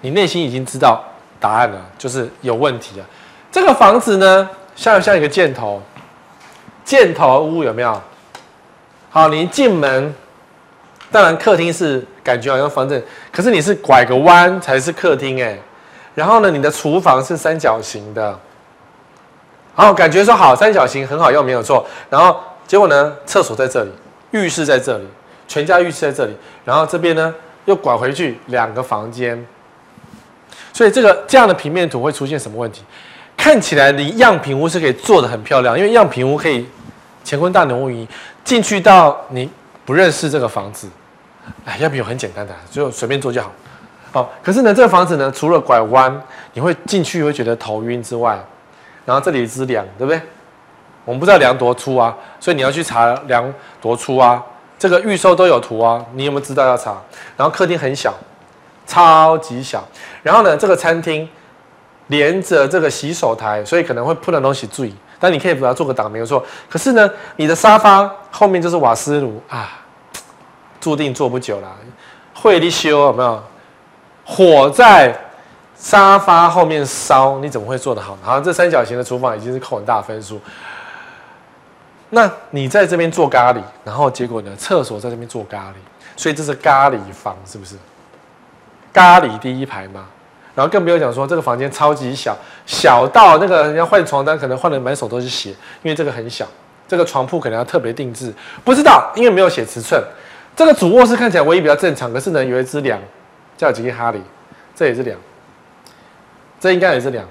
你内心已经知道答案了，就是有问题了。这个房子呢，像像一个箭头，箭头屋有没有？好，你一进门，当然客厅是感觉好像房子，可是你是拐个弯才是客厅哎。然后呢，你的厨房是三角形的，好，感觉说好三角形很好用没有错。然后结果呢，厕所在这里，浴室在这里，全家浴室在这里。然后这边呢又拐回去两个房间，所以这个这样的平面图会出现什么问题？看起来你样品屋是可以做得很漂亮，因为样品屋可以乾坤大挪移。进去到你不认识这个房子，哎，样品很简单的，就随便做就好。好，可是呢，这个房子呢，除了拐弯，你会进去会觉得头晕之外，然后这里是梁，对不对？我们不知道梁多粗啊，所以你要去查梁多粗啊。这个预售都有图啊，你有没有知道要查？然后客厅很小，超级小。然后呢，这个餐厅连着这个洗手台，所以可能会碰到东西注意。但你可以把它做个挡，没有错。可是呢，你的沙发后面就是瓦斯炉啊，注定坐不久了。会你修有没有？火在沙发后面烧，你怎么会做得好？好像这三角形的厨房已经是扣很大分数。那你在这边做咖喱，然后结果呢？厕所在这边做咖喱，所以这是咖喱房，是不是？咖喱第一排吗？然后更不要讲说这个房间超级小，小到那个人家换床单可能换的满手都是血，因为这个很小，这个床铺可能要特别定制，不知道，因为没有写尺寸。这个主卧室看起来唯一比较正常，可是呢有一只两，叫吉哈里，这也是两，这应该也是两，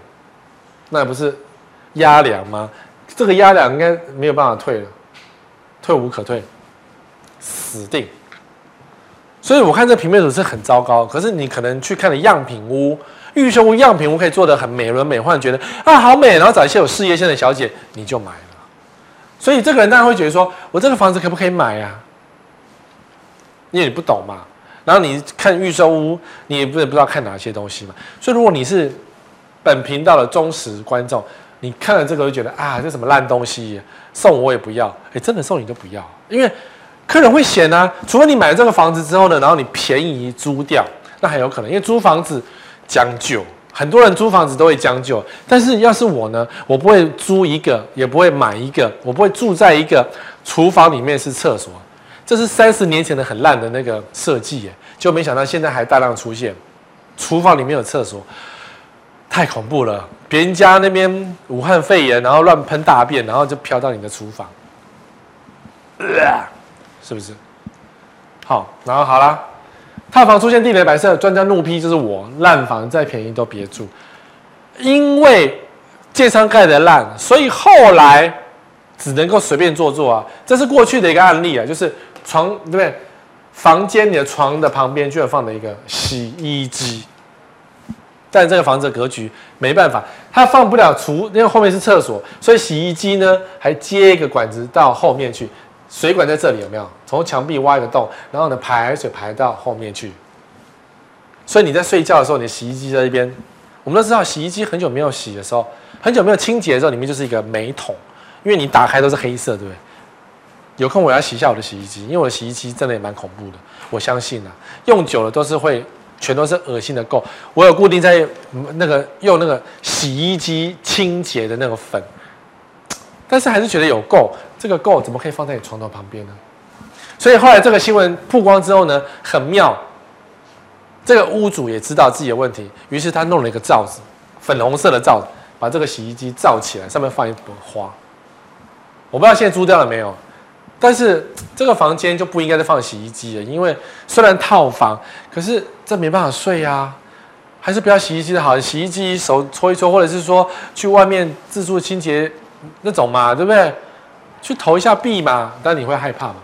那不是压两吗？这个压两应该没有办法退了，退无可退，死定。所以我看这平面图是很糟糕，可是你可能去看了样品屋。预售屋样品屋可以做得很美轮美奂，觉得啊好美，然后找一些有事业线的小姐，你就买了。所以这个人当然会觉得说，我这个房子可不可以买呀？因为你不懂嘛。然后你看预售屋，你也不不知道看哪些东西嘛。所以如果你是本频道的忠实观众，你看了这个就觉得啊，这什么烂东西，送我也不要。哎，真的送你都不要，因为客人会嫌啊。除非你买了这个房子之后呢，然后你便宜租掉，那还有可能，因为租房子。将就，很多人租房子都会将就，但是要是我呢，我不会租一个，也不会买一个，我不会住在一个厨房里面是厕所，这是三十年前的很烂的那个设计耶，就没想到现在还大量出现，厨房里面有厕所，太恐怖了，别人家那边武汉肺炎，然后乱喷大便，然后就飘到你的厨房，是不是？好，然后好了。套房出现地雷白色，专家怒批就是我烂房，再便宜都别住，因为建商盖的烂，所以后来只能够随便做做啊。这是过去的一个案例啊，就是床对不对？房间你的床的旁边居然放了一个洗衣机，但这个房子的格局没办法，它放不了厨，因为后面是厕所，所以洗衣机呢还接一个管子到后面去。水管在这里有没有？从墙壁挖一个洞，然后呢排水排到后面去。所以你在睡觉的时候，你的洗衣机在这边。我们都知道，洗衣机很久没有洗的时候，很久没有清洁的时候，里面就是一个煤桶，因为你打开都是黑色，对不对？有空我要洗一下我的洗衣机，因为我的洗衣机真的也蛮恐怖的。我相信啊，用久了都是会全都是恶心的垢。我有固定在那个用那个洗衣机清洁的那个粉。但是还是觉得有垢，这个垢怎么可以放在你床头旁边呢？所以后来这个新闻曝光之后呢，很妙，这个屋主也知道自己的问题，于是他弄了一个罩子，粉红色的罩子，把这个洗衣机罩起来，上面放一朵花，我不知道现在租掉了没有，但是这个房间就不应该再放洗衣机了，因为虽然套房，可是这没办法睡啊，还是不要洗衣机的好，洗衣机手搓一搓，或者是说去外面自助清洁那种嘛，对不对？去投一下币嘛，但你会害怕嘛？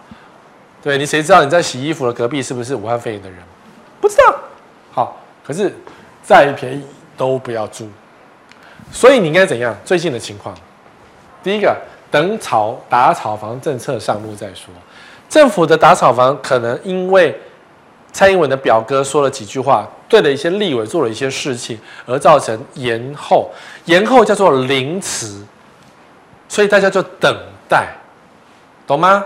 对，你谁知道你在洗衣服的隔壁是不是武汉肺炎的人？不知道。好，可是再便宜都不要租。所以你应该怎样？最近的情况，第一个，等炒打炒房政策上路再说。政府的打炒房可能因为蔡英文的表哥说了几句话，对了一些立委做了一些事情，而造成延后。延后叫做临迟，所以大家就等待，懂吗？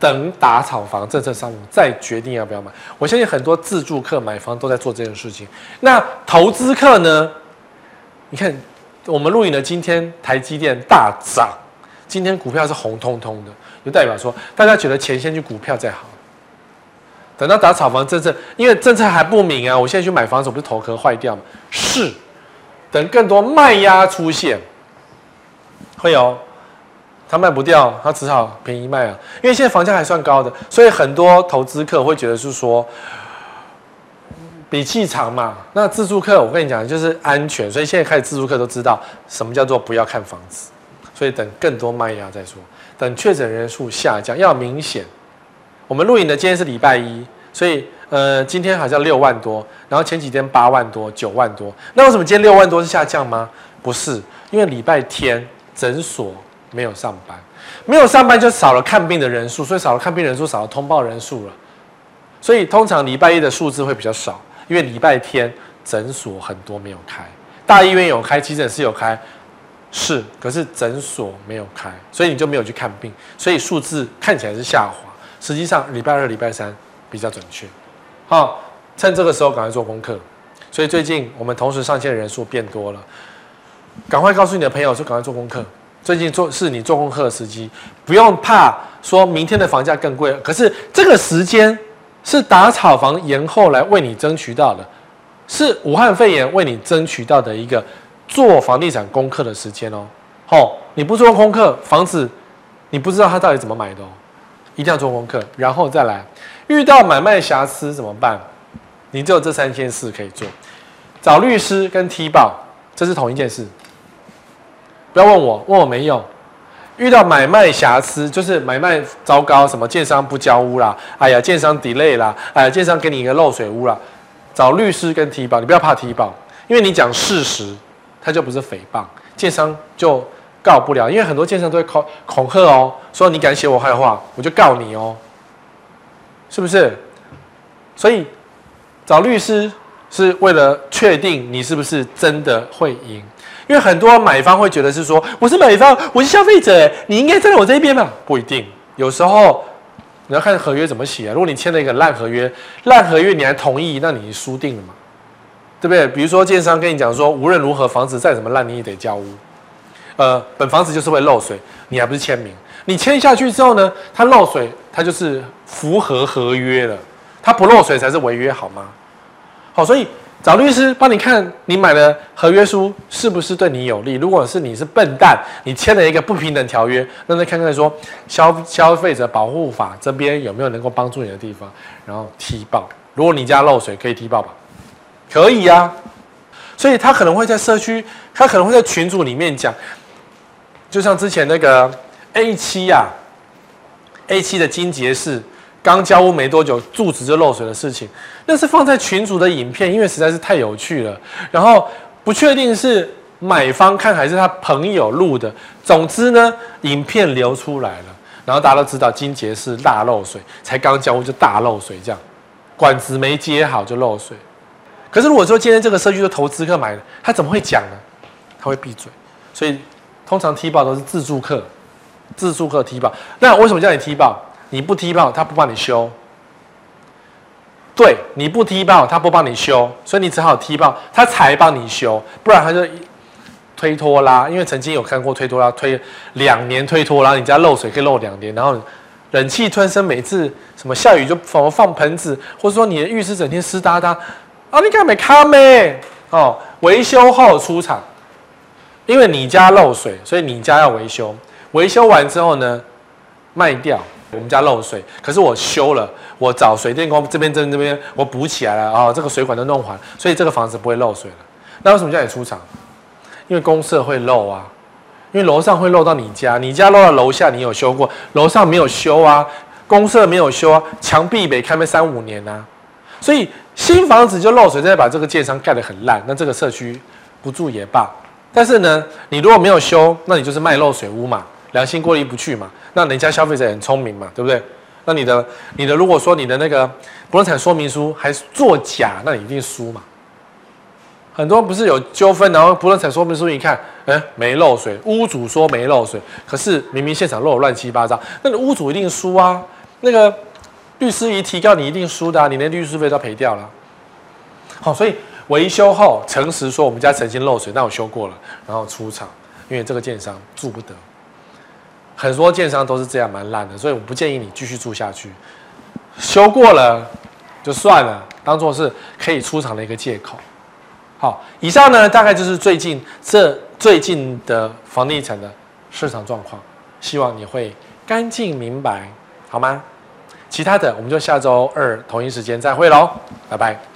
等打炒房政策上路再决定要不要买。我相信很多自住客买房都在做这件事情。那投资客呢？你看。我们录影的今天，台积电大涨，今天股票是红彤彤的，就代表说大家觉得钱先去股票再好。等到打炒房政策，因为政策还不明啊，我现在去买房子，我不是头壳坏掉吗？是，等更多卖压出现，会有，他卖不掉，他只好便宜卖啊。因为现在房价还算高的，所以很多投资客会觉得是说。比气长嘛，那自住客我跟你讲就是安全，所以现在开始自住客都知道什么叫做不要看房子，所以等更多卖压再说，等确诊人数下降要明显。我们录影的今天是礼拜一，所以呃今天好像六万多，然后前几天八万多、九万多，那为什么今天六万多是下降吗？不是，因为礼拜天诊所没有上班，没有上班就少了看病的人数，所以少了看病人数，少了通报人数了，所以通常礼拜一的数字会比较少。因为礼拜天诊所很多没有开，大医院有开，急诊室有开，是，可是诊所没有开，所以你就没有去看病，所以数字看起来是下滑，实际上礼拜二、礼拜三比较准确。好，趁这个时候赶快做功课。所以最近我们同时上线的人数变多了，赶快告诉你的朋友说赶快做功课。最近做是你做功课的时机，不用怕说明天的房价更贵，可是这个时间。是打炒房延后来为你争取到的，是武汉肺炎为你争取到的一个做房地产功课的时间哦。好，你不做功课，房子你不知道它到底怎么买的哦，一定要做功课，然后再来。遇到买卖瑕疵怎么办？你只有这三件事可以做：找律师跟踢爆，这是同一件事。不要问我，问我没用。遇到买卖瑕疵，就是买卖糟糕，什么建商不交屋啦，哎呀，建商 delay 啦，哎呀，建商给你一个漏水屋啦，找律师跟提报，你不要怕提报，因为你讲事实，他就不是诽谤，建商就告不了，因为很多建商都会恐恐吓哦，说你敢写我坏话，我就告你哦，是不是？所以找律师是为了确定你是不是真的会赢。因为很多买方会觉得是说，我是买方，我是消费者，你应该站在我这一边嘛？不一定，有时候你要看合约怎么写啊。如果你签了一个烂合约，烂合约你还同意，那你输定了嘛？对不对？比如说建商跟你讲说，无论如何房子再怎么烂，你也得交屋。呃，本房子就是会漏水，你还不是签名？你签下去之后呢，它漏水，它就是符合合约了，它不漏水才是违约，好吗？好，所以。找律师帮你看，你买的合约书是不是对你有利？如果是你是笨蛋，你签了一个不平等条约，那再看看说消消费者保护法这边有没有能够帮助你的地方，然后踢爆。如果你家漏水，可以踢爆吧？可以呀、啊。所以他可能会在社区，他可能会在群组里面讲，就像之前那个 A 七呀，A 七的金杰士。刚交屋没多久，柱子就漏水的事情，那是放在群组的影片，因为实在是太有趣了。然后不确定是买方看还是他朋友录的，总之呢，影片流出来了，然后大家都知道金杰是大漏水，才刚交屋就大漏水，这样管子没接好就漏水。可是如果说今天这个社区的投资客买的，他怎么会讲呢？他会闭嘴。所以通常踢爆都是自住客，自住客踢爆。那为什么叫你踢爆？你不踢爆，他不帮你修。对，你不踢爆，他不帮你修，所以你只好踢爆，他才帮你修，不然他就推拖拉。因为曾经有看过推拖拉，推两年推拖拉，你家漏水可以漏两年，然后忍气吞声，每次什么下雨就放放盆子，或者说你的浴室整天湿哒哒，啊，你看没看没？哦，维修后出厂，因为你家漏水，所以你家要维修。维修完之后呢，卖掉。我们家漏水，可是我修了，我找水电工这边、这边、这边，我补起来了啊、哦，这个水管都弄完，所以这个房子不会漏水了。那为什么叫你出场？因为公社会漏啊，因为楼上会漏到你家，你家漏到楼下，你有修过，楼上没有修啊，公社没有修啊，墙壁没开没三五年啊，所以新房子就漏水，再把这个建商盖得很烂，那这个社区不住也罢。但是呢，你如果没有修，那你就是卖漏水屋嘛，良心过意不去嘛。那人家消费者很聪明嘛，对不对？那你的你的如果说你的那个不动产说明书还作假，那你一定输嘛。很多不是有纠纷，然后不动产说明书一看，哎，没漏水，屋主说没漏水，可是明明现场漏乱七八糟，那个屋主一定输啊。那个律师一提告，你一定输的，你连律师费都赔掉了。好，所以维修后诚实说，我们家曾经漏水，那我修过了，然后出厂，因为这个建商住不得。很多建商都是这样蛮烂的，所以我不建议你继续住下去。修过了就算了，当做是可以出厂的一个借口。好，以上呢大概就是最近这最近的房地产的市场状况，希望你会干净明白，好吗？其他的我们就下周二同一时间再会喽，拜拜。